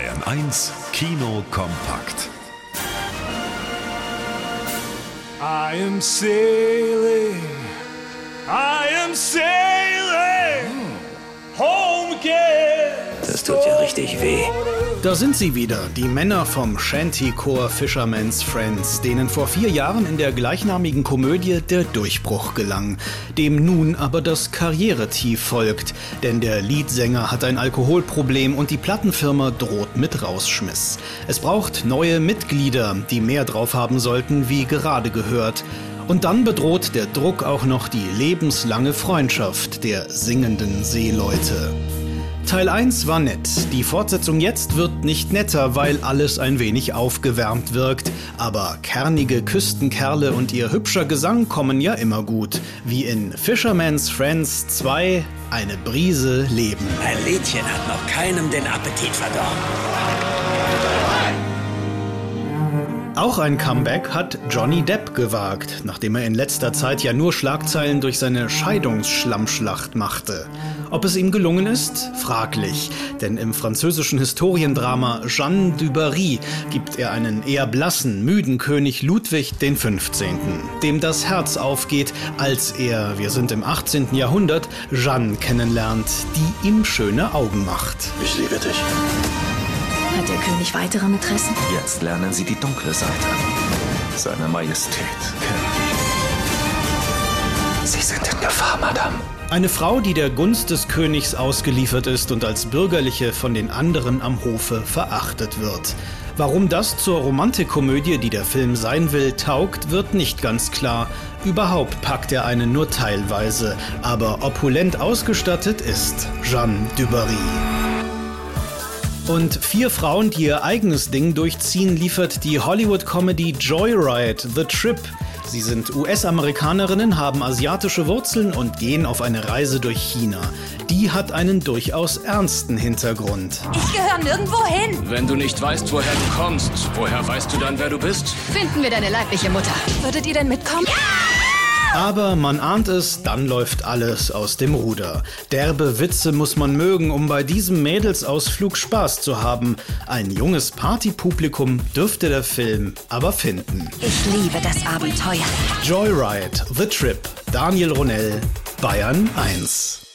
Bayern 1 Kino kompakt. I am sailing, I am sailing, home again. Das tut ja richtig weh. Da sind sie wieder, die Männer vom Shantycore Fisherman's Friends, denen vor vier Jahren in der gleichnamigen Komödie der Durchbruch gelang, dem nun aber das Karrieretief folgt, denn der Leadsänger hat ein Alkoholproblem und die Plattenfirma droht mit Rausschmiss. Es braucht neue Mitglieder, die mehr drauf haben sollten, wie gerade gehört. Und dann bedroht der Druck auch noch die lebenslange Freundschaft der singenden Seeleute. Teil 1 war nett. Die Fortsetzung jetzt wird nicht netter, weil alles ein wenig aufgewärmt wirkt. Aber kernige Küstenkerle und ihr hübscher Gesang kommen ja immer gut. Wie in Fisherman's Friends 2 eine Brise Leben. Ein Liedchen hat noch keinem den Appetit verdorben. Auch ein Comeback hat Johnny Depp gewagt, nachdem er in letzter Zeit ja nur Schlagzeilen durch seine Scheidungsschlammschlacht machte. Ob es ihm gelungen ist? Fraglich, denn im französischen Historiendrama Jeanne du Barry gibt er einen eher blassen, müden König Ludwig XV., dem das Herz aufgeht, als er, wir sind im 18. Jahrhundert, Jeanne kennenlernt, die ihm schöne Augen macht. Ich liebe dich. Hat der König weitere Mätressen? Jetzt lernen Sie die dunkle Seite. Seine Majestät Sie sind in Gefahr, Madame. Eine Frau, die der Gunst des Königs ausgeliefert ist und als Bürgerliche von den anderen am Hofe verachtet wird. Warum das zur Romantikkomödie, die der Film sein will, taugt, wird nicht ganz klar. Überhaupt packt er einen nur teilweise, aber opulent ausgestattet ist Jeanne Dubarry. Und vier Frauen, die ihr eigenes Ding durchziehen, liefert die Hollywood-Comedy Joyride, The Trip. Sie sind US-Amerikanerinnen, haben asiatische Wurzeln und gehen auf eine Reise durch China. Die hat einen durchaus ernsten Hintergrund. Ich gehöre nirgendwo hin. Wenn du nicht weißt, woher du kommst, woher weißt du dann, wer du bist? Finden wir deine leibliche Mutter. Würdet ihr denn mitkommen? Ja! Aber man ahnt es, dann läuft alles aus dem Ruder. Derbe Witze muss man mögen, um bei diesem Mädelsausflug Spaß zu haben. Ein junges Partypublikum dürfte der Film aber finden. Ich liebe das Abenteuer. Joyride, The Trip, Daniel Ronell, Bayern 1.